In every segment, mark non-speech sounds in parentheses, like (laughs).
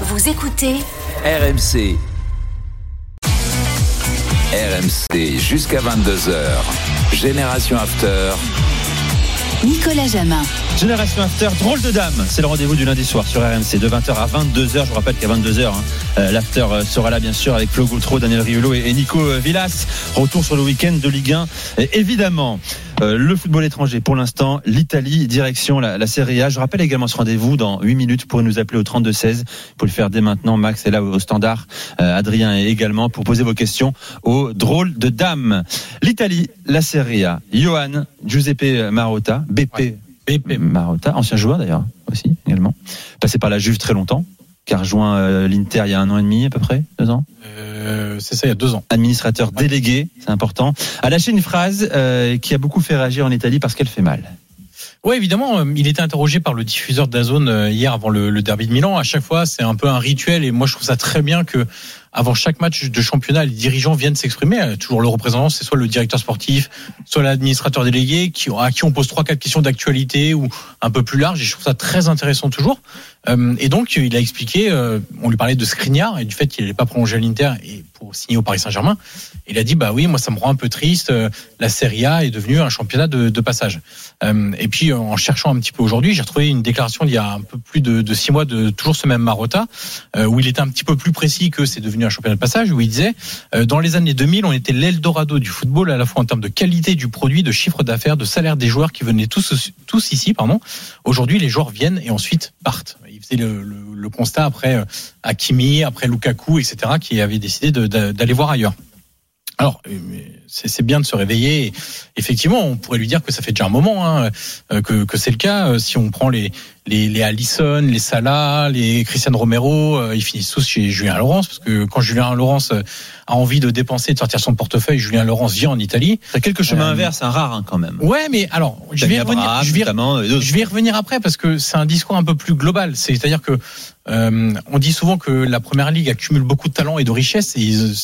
Vous écoutez RMC. RMC jusqu'à 22h. Génération After. Nicolas Jamin. Génération After, drôle de dame. C'est le rendez-vous du lundi soir sur RMC de 20h à 22h. Je vous rappelle qu'à 22h, hein, euh, l'After euh, sera là bien sûr avec Flo Gautreau, Daniel Riolo et, Nico euh, Villas. Retour sur le week-end de Ligue 1. Et évidemment, euh, le football étranger pour l'instant, l'Italie, direction la, la Serie A. Je rappelle également ce rendez-vous dans 8 minutes. Pourrez nous appeler au 32-16 pour le faire dès maintenant. Max est là au, standard. Euh, Adrien est également pour poser vos questions au drôle de dame. L'Italie, la Serie A. Johan, Giuseppe Marotta, BP. BP Marotta, ancien joueur d'ailleurs aussi également, passé par la Juve très longtemps, qui a rejoint euh, l'Inter il y a un an et demi à peu près, deux ans. Euh, c'est ça, il y a deux ans. Administrateur délégué, c'est important, a lâché une phrase euh, qui a beaucoup fait réagir en Italie parce qu'elle fait mal. Oui, évidemment, euh, il était interrogé par le diffuseur d'Azone euh, hier avant le, le derby de Milan. À chaque fois, c'est un peu un rituel et moi je trouve ça très bien que avant chaque match de championnat, les dirigeants viennent s'exprimer. Euh, Toujours le représentant, c'est soit le directeur sportif, soit l'administrateur délégué, qui, à qui on pose trois, quatre questions d'actualité ou un peu plus large. Et je trouve ça très intéressant toujours. Euh, et donc, il a expliqué, euh, on lui parlait de Skriniar et du fait qu'il n'allait pas prolonger à l'Inter pour au Paris Saint-Germain. Il a dit, bah oui, moi ça me rend un peu triste. euh, La Serie A est devenue un championnat de, passage. Euh, et puis, en cherchant un petit peu aujourd'hui, j'ai retrouvé une déclaration d'il y a un peu plus de, six mois de toujours ce même Marotta, euh, où il était un petit peu plus précis que c'est devenu un championnat de passage, où il disait, dans les années 2000, on était l'Eldorado du football, à la fois en termes de qualité du produit, de chiffre d'affaires, de salaire des joueurs qui venaient tous, tous ici, pardon. Aujourd'hui, les joueurs viennent et ensuite partent. Faisait le, le, constat après euh, Hakimi, après Lukaku, etc., qui avaient décidé d'aller voir ailleurs. Alors, euh, c'est bien de se réveiller. Effectivement, on pourrait lui dire que ça fait déjà un moment hein, euh, que, que c'est le cas. Si on prend les les, les Allison, les Salah, les Cristiano Romero, euh, ils finissent tous chez Julien Laurence parce que quand Julien Laurence euh, a envie de dépenser, de sortir son portefeuille, Julien Laurence vient en Italie. C'est quelques chemins Euh, inverses, un rare hein, quand même. Ouais, mais alors je vais revenir. Je vais, je y revenir après parce que c'est un discours un peu plus global. C'est-à-dire que euh, on dit souvent que la première ligue accumule beaucoup de talent et de richesse et ils,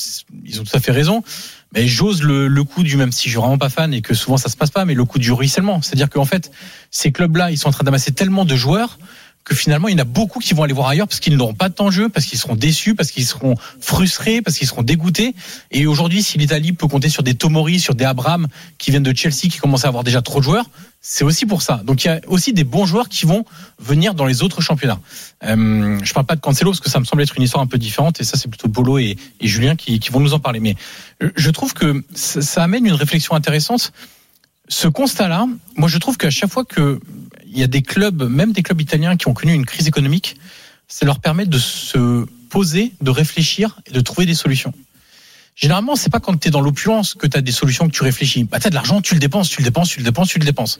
ils ont tout à fait raison. Mais j'ose le, le coup du même si je suis vraiment pas fan et que souvent ça se passe pas, mais le coup du ruissellement. C'est-à-dire qu'en fait, ces clubs-là, ils sont en train d'amasser tellement de joueurs que finalement, il y en a beaucoup qui vont aller voir ailleurs parce qu'ils n'auront pas de temps de jeu, parce qu'ils seront déçus, parce qu'ils seront frustrés, parce qu'ils seront dégoûtés. Et aujourd'hui, si l'Italie peut compter sur des Tomori, sur des Abraham qui viennent de Chelsea, qui commencent à avoir déjà trop de joueurs, c'est aussi pour ça. Donc il y a aussi des bons joueurs qui vont venir dans les autres championnats. Euh, je parle pas de Cancelo parce que ça me semble être une histoire un peu différente et ça c'est plutôt Polo et, Julien qui, qui vont nous en parler. Mais euh, je trouve que ça, ça amène une réflexion intéressante. Ce constat-là, moi je trouve qu'à chaque fois que il y a des clubs, même des clubs italiens qui ont connu une crise économique, ça leur permet de se poser, de réfléchir et de trouver des solutions. Généralement, c'est pas quand tu es dans l'opulence que tu as des solutions que tu réfléchis. Bah, tu as de l'argent, tu le dépenses, tu le dépenses, tu le dépenses, tu le dépenses.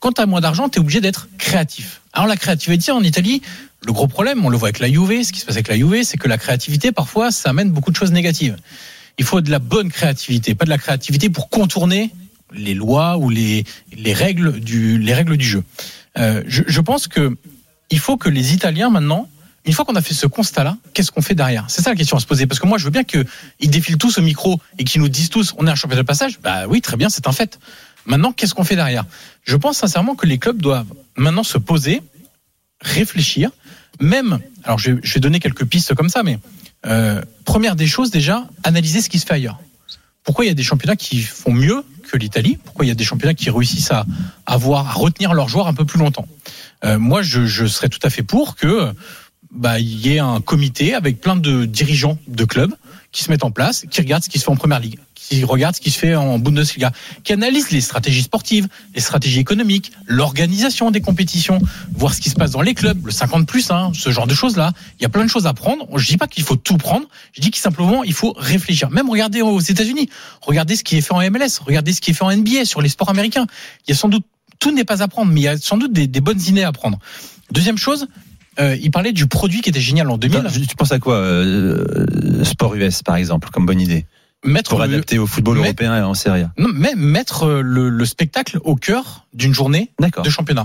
Quand tu as moins d'argent, tu es obligé d'être créatif. Alors la créativité en Italie, le gros problème, on le voit avec la Juve, ce qui se passe avec la Juve, c'est que la créativité, parfois, ça amène beaucoup de choses négatives. Il faut de la bonne créativité, pas de la créativité pour contourner les lois ou les, les, règles, du, les règles du jeu. Euh, je, pense que il faut que les Italiens maintenant, une fois qu'on a fait ce constat-là, qu'est-ce qu'on fait derrière? C'est ça la question à se poser. Parce que moi, je veux bien qu'ils défilent tous au micro et qu'ils nous disent tous, on est un championnat de passage. Bah oui, très bien, c'est un fait. Maintenant, qu'est-ce qu'on fait derrière? Je pense sincèrement que les clubs doivent maintenant se poser, réfléchir, même. Alors, je, je vais donner quelques pistes comme ça, mais euh, première des choses déjà, analyser ce qui se fait ailleurs. Pourquoi il y a des championnats qui font mieux que l'Italie. Pourquoi il y a des championnats qui réussissent à avoir, à retenir leurs joueurs un peu plus longtemps euh, Moi, je, serais tout à fait pour que bah, il y ait un comité avec plein de dirigeants de clubs qui se mettent en place, qui regardent ce qui se fait en première ligue, qui regardent ce qui se fait en Bundesliga, qui analysent les stratégies sportives, les stratégies économiques, l'organisation des compétitions, voir ce qui se passe dans les clubs, le 50 plus, hein, ce genre de choses-là. Il y a plein de choses à prendre. Je dis pas qu'il faut tout prendre. Je dis qu'il simplement il faut réfléchir. Même regarder aux États-Unis, regardez ce qui est fait en MLS, regardez ce qui est fait en NBA sur les sports américains. Il y a sans doute tout n'est pas à prendre, mais il y a sans doute des, des bonnes idées à prendre. Deuxième chose, euh, il parlait du produit qui était génial en 2000. Tu penses à quoi euh, Sport US, par exemple, comme bonne idée? Mettre Pour le- adapter au football européen et en Serie A. Non, mais mettre euh, le, le spectacle au cœur d'une journée de championnat.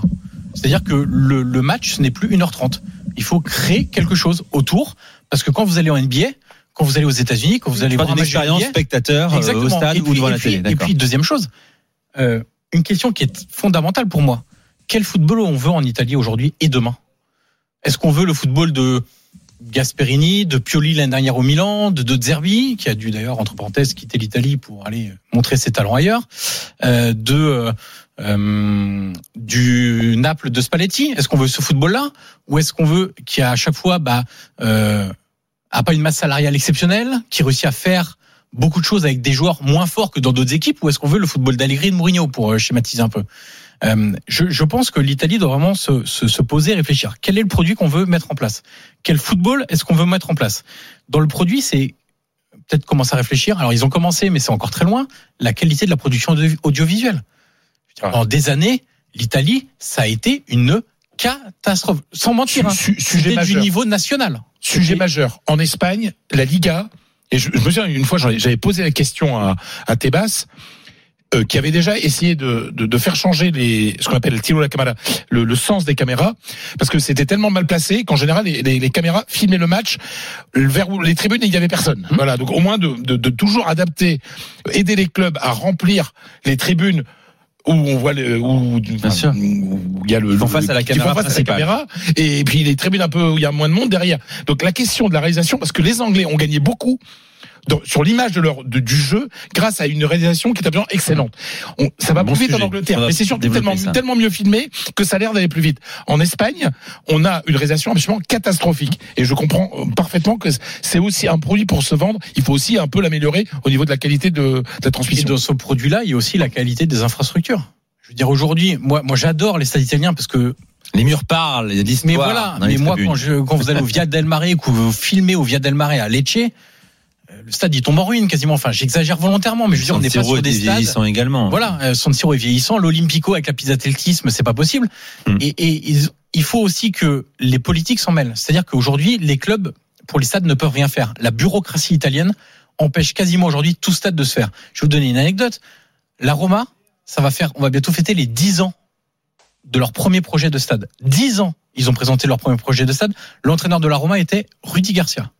C'est-à-dire que le, le match, ce n'est plus 1h30. Il faut créer quelque chose autour, parce que quand vous allez en NBA, quand vous allez aux États-Unis, quand vous allez voir un une expérience NBA, spectateur euh, Exactement. au stade Et ou puis- devant la puis- télé. Et puis, deuxième chose, euh, une question qui est fondamentale pour moi. Quel football on veut en Italie aujourd'hui et demain? Est-ce qu'on veut le football de Gasperini, de Pioli l'année dernière au Milan, de De Zerbi, qui a dû d'ailleurs, entre parenthèses, quitter l'Italie pour aller montrer ses talents ailleurs, euh, de euh, euh, du Naples de Spalletti. Est-ce qu'on veut ce football-là ou est-ce qu'on veut qui à chaque fois bah euh, a pas une masse salariale exceptionnelle, qui réussit à faire beaucoup de choses avec des joueurs moins forts que dans d'autres équipes, ou est-ce qu'on veut le football d'Allegri et de Mourinho pour euh, schématiser un peu? Euh, je, je, pense que l'Italie doit vraiment se, se, se, poser, réfléchir. Quel est le produit qu'on veut mettre en place? Quel football est-ce qu'on veut mettre en place? Dans le produit, c'est peut-être commencer à réfléchir. Alors ils ont commencé, mais c'est encore très loin. La qualité de la production audiovisuelle. En des années, l'Italie, ça a été une catastrophe. Sans mentir, su, hein. sujet du niveau national. Sujet majeur. En Espagne, la Liga, et je, je me souviens une fois, j'avais posé la question à, à Tebas, euh, qui avait déjà essayé de, de, de, faire changer les, ce qu'on appelle le tiro la caméra, le, le, sens des caméras, parce que c'était tellement mal placé qu'en général les, les, les, caméras filmaient le match vers où les tribunes il n'y avait personne. Mmh. Voilà, donc au moins de, de, de toujours adapter, aider les clubs à remplir les tribunes où on voit le, où, Bien sûr. où il y a le, font face à la caméra, face à la caméra et puis les tribunes un peu où il y a moins de monde derrière. Donc la question de la réalisation, parce que les Anglais ont gagné beaucoup dans, sur l'image de leur de, du jeu grâce à une réalisation qui est absolument excellente. On, ça va bon plus vite en Angleterre, mais c'est surtout tellement, ça. tellement mieux filmé que ça a l'air d'aller plus vite. En Espagne, on a une réalisation absolument catastrophique et je comprends euh, parfaitement que c'est aussi un produit pour se vendre. Il faut aussi un peu l'améliorer au niveau de la qualité de, de la Et transmission. dans ce produit-là, il y a aussi la qualité des infrastructures. Je veux dire, aujourd'hui, moi, moi, j'adore les stades italiens parce que Les murs parlent, il y a. Mais voilà, mais moi, quand, je, quand vous allez au Via del Mare, que vous filmez au Via del Mare à Lecce, le stade il tombe en ruine quasiment. Enfin, j'exagère volontairement, mais je veux dire, on n'est pas sur des stades. vieillissant également. Voilà, euh, San Siro est vieillissant, l'Olympico avec la pisathlétisme, c'est pas possible. Hmm. Et, et il faut aussi que les politiques s'en mêlent. C'est-à-dire qu'aujourd'hui, les clubs pour les stades ne peuvent rien faire. La bureaucratie italienne empêche quasiment aujourd'hui tout stade de se faire. Je vais vous donner une anecdote. La Roma, ça va faire, on va bientôt fêter les 10 ans de leur premier projet de stade. 10 ans, ils ont présenté leur premier projet de stade. L'entraîneur de la Roma était Rudy Garcia.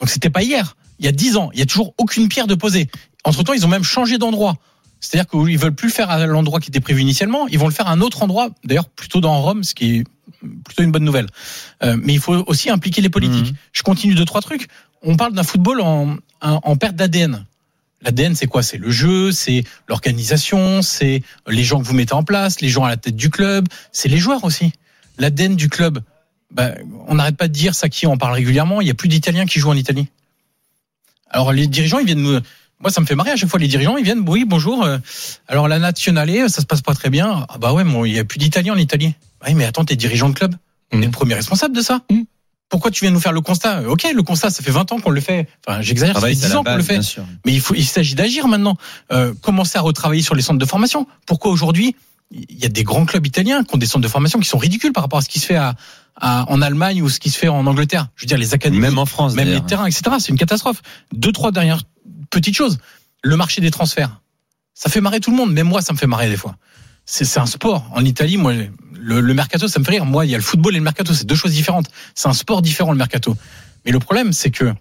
Donc c'était pas hier, il y a 10 ans. Il y a toujours aucune pierre de posée. Entre temps, ils ont même changé d'endroit. C'est-à-dire qu'ils veulent plus le faire à l'endroit qui était prévu initialement, ils vont le faire à un autre endroit, d'ailleurs plutôt dans Rome, ce qui est plutôt une bonne nouvelle. Euh, mais il faut aussi impliquer les politiques. Mhm. Je continue deux trois trucs. On parle d'un football en, en, en perte d'ADN. L'ADN, c'est quoi? C'est le jeu, c'est l'organisation, c'est les gens que vous mettez en place, les gens à la tête du club, c'est les joueurs aussi. L'ADN du club, bah, on n'arrête pas de dire ça qui on parle régulièrement. Il y a plus d'Italiens qui jouent en Italie. Alors les dirigeants, ils viennent nous. Moi, ça me fait marrer à chaque fois. Les dirigeants, ils viennent. Oui, bonjour. euh, Alors la nationale, ça se passe pas très bien. Ah bah ouais, bon, il y a plus d'Italiens en Italie. Oui, mais attends, t'es dirigeant de club. On est le premier responsable de ça. Mhm. Pourquoi tu viens nous faire le constat? Ok, le constat, ça fait 20 ans qu'on le fait. Enfin, j'exagère, ça fait Travail, c'est 10 la ans qu'on le fait. Mais il faut, il s'agit d'agir maintenant. Euh, commencer à retravailler sur les centres de formation. Pourquoi aujourd'hui il y a des grands clubs italiens qui ont des centres de formation qui sont ridicules par rapport à ce qui se fait à, à- en Allemagne ou ce qui se fait en Angleterre. Je veux dire les académies, Même en France, même les terrains, etc. C'est une catastrophe. Deux, trois dernières petites choses. Le marché des transferts. Ça fait marrer tout le monde. Même moi, ça me fait marrer des fois. C'est un sport. En Italie, moi, le, le mercato, ça me fait rire. Moi, il y a le football et le mercato. C'est deux choses différentes. C'est un sport différent, le mercato. Mais le problème, c'est que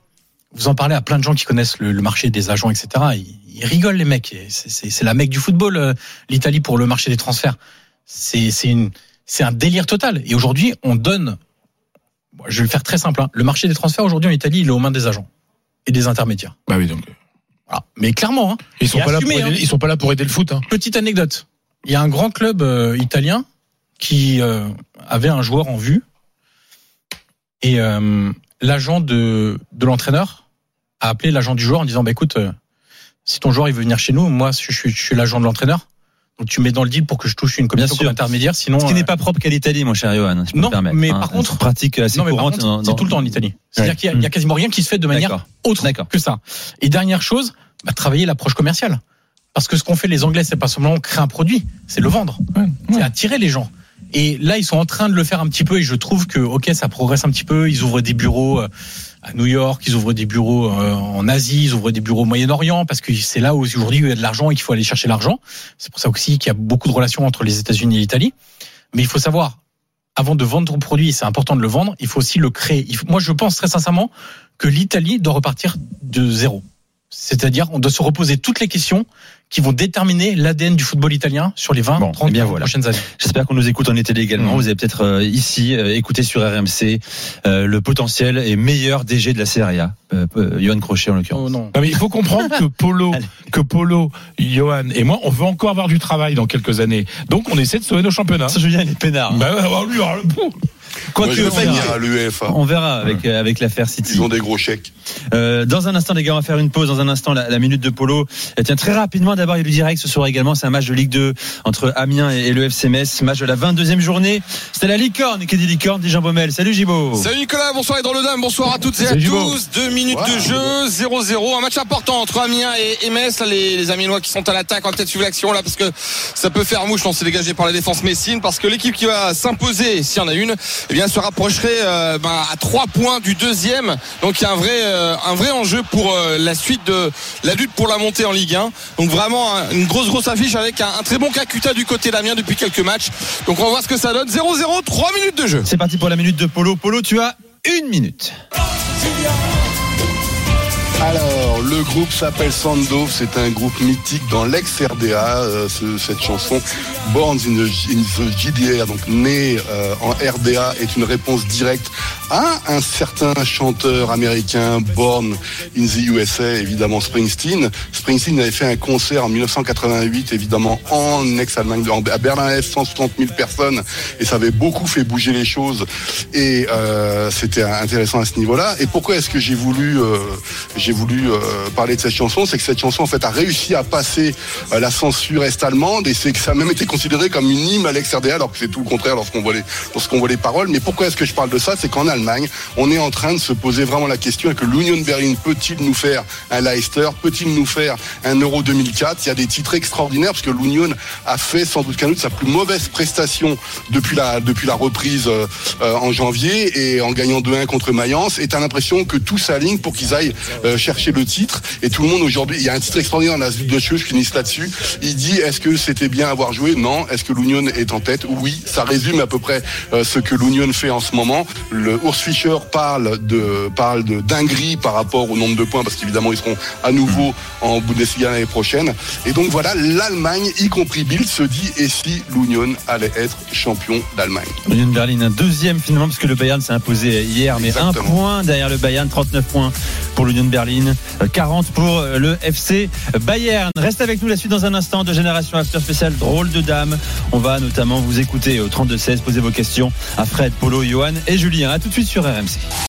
vous en parlez à plein de gens qui connaissent le, le marché des agents, etc. Ils, ils rigolent, les mecs. C'est la mec du football, euh, l'Italie, pour le marché des transferts. C'est une- c'est un délire total. Et aujourd'hui, on donne. Je vais le faire très simple. hein. Le marché des transferts aujourd'hui en Italie, il est aux mains des agents et des intermédiaires. Bah oui, donc Voilà. Mais clairement, hein, ils sont pas là pour aider, hein. ils sont pas là pour aider le foot. Hein. petite anecdote. Il y a un grand club euh, italien qui euh, avait un joueur en vue et euh, l'agent de, de l'entraîneur a appelé l'agent du joueur en disant bah écoute si ton joueur il veut venir chez nous moi je, suis- je suis l'agent de l'entraîneur tu mets dans le deal pour que je touche une commission intermédiaire sinon Ce qui n'est pas propre qu'à l'Italie, mon cher Johan. si peux Non, me mais hein. par contre- pratique assez non mais par courante. contre c'est tout le temps en Italie c'est-à-dire Ouais. qu'il y, a- y a quasiment rien qui se fait de manière autre que ça. Et dernière chose, bah, travailler l'approche commerciale. Parce que ce qu'ont fait les Anglais, c'est pas seulement créer un produit, c'est le vendre, c'est attirer les gens. Et là, ils sont en train de le faire un petit peu, et je trouve que ok, ça progresse un petit peu. Ils ouvrent des bureaux euh, à New York, ils ouvrent des bureaux euh, en Asie, ils ouvrent des bureaux au Moyen-Orient, parce que c'est là où aujourd'hui il y a de l'argent et qu'il faut aller chercher l'argent. C'est pour ça aussi qu'il y a beaucoup de relations entre les États-Unis et l'Italie. Mais il faut savoir, avant de vendre ton produit, c'est important de le vendre, il faut aussi le créer. Moi, je pense très sincèrement que l'Italie doit repartir de zéro. C'est-à-dire, on doit se reposer toutes les questions qui vont déterminer l'ADN du football italien sur les 20, Bon, 30 eh bien voilà. prochaines années. J'espère qu'on nous écoute en été également. Mhm. Vous avez peut-être euh, ici euh, écouté sur RMC euh, le potentiel et meilleur DG de la Serie A, Johan Crochet en l'occurrence. Oh non. Non, mais il faut comprendre que Polo, (laughs) que Polo, Johan et moi, on veut encore avoir du travail dans quelques années. Donc, on essaie de sauver nos championnats. Ça, Julien, il est peinard. Bah, ouais, alors lui, alors, pouf. Quoi que on verra. finir à l'UEFA. On verra avec, euh, avec l'affaire City. Ils ont des gros chèques. Euh, dans un instant, les gars, on va faire une pause. Dans un instant, la, la minute de polo. Et tiens, très rapidement, d'abord, il y a du direct ce soir également. C'est un match de Ligue 2 entre Amiens et, et le FC Metz. Match de la 22e journée. C'était la licorne qui dit licorne, dit Jean Baumel. Salut Gibo. Salut Nicolas, bonsoir et dans le dame, bonsoir à toutes et à Gibo. tous. Deux minutes de jeu, 0-0. Un match important entre Amiens et, et Metz. Là, les, les Amiénois qui sont à l'attaque, on va peut-être suivre l'action là parce que ça peut faire mouche. On s'est dégagé par la défense messine parce que l'équipe qui va s'imposer, s'il y en a une, eh bien, se rapprocherait euh, ben, à trois points du deuxième. Donc il y a un vrai, euh, un vrai enjeu pour euh, la suite de la lutte pour la montée en Ligue 1. Donc vraiment un- une grosse grosse affiche avec un, un très bon Kakuta du côté d'Amiens depuis quelques matchs. Donc on va voir ce que ça donne. 0-0, 3 minutes de jeu. C'est parti pour la minute de polo. Polo, tu as une minute. Alors, le groupe s'appelle Sandow, c'est un groupe mythique dans l'ex-RDA. euh, ce- cette chanson, Born in the, in GDR, donc né euh, en RDA, est une réponse directe à un certain chanteur américain, Born in the USA, évidemment Springsteen. Springsteen avait fait un concert en 1988, évidemment en ex-Allemagne, à Berlin-Est, 160 000 personnes, et ça avait beaucoup fait bouger les choses. Et euh, c'était intéressant à ce niveau-là. Et pourquoi est-ce que j'ai voulu, euh, j'ai voulu parler de cette chanson? C'est que cette chanson, en fait, a réussi à passer la censure est-allemande, et c'est que ça a même été considéré comme une hymne à l'ex-RDA, alors que c'est tout le contraire lorsqu'on voit les, lorsqu'on voit les paroles. Mais pourquoi est-ce que je parle de ça? C'est qu'en Allemagne, on est en train de se poser vraiment la question que l'Union Berlin peut-il nous faire un Leicester? Peut-il nous faire un Euro 2004 Il y a des titres extraordinaires parce que l'Union a fait sans doute qu'un doute sa plus mauvaise prestation depuis la depuis la reprise euh, euh, en janvier et en gagnant 2-1 contre Mayence. Et t'as l'impression que tout s'aligne pour qu'ils aillent euh, chercher le titre. Et tout le monde aujourd'hui, il y a un titre extraordinaire dans la de cheveux, je finisse là-dessus. Il dit est-ce que c'était bien avoir joué? Non. Est-ce que l'Union est en tête? Oui. Ça résume à peu près euh, ce que l'Union fait en ce moment. Le Urs Fischer parle de parle de dinguerie par rapport au nombre de points parce qu'évidemment ils seront à nouveau en Bundesliga l'année prochaine. Et donc voilà, l'Allemagne, y compris Bild, se dit et si l'Union allait être champion d'Allemagne? Union Berlin, un deuxième finalement, parce que le Bayern s'est imposé hier, mais un point derrière le Bayern, 39 points pour l'Union Berlin, euh, 40 pour euh, le FC Bayern. Reste avec nous la suite dans un instant de Génération After Spécial Drôle de Dame. On va notamment vous écouter au 32-16, poser vos questions à Fred, Polo, Johan et Julien. A tout de suite sur RMC.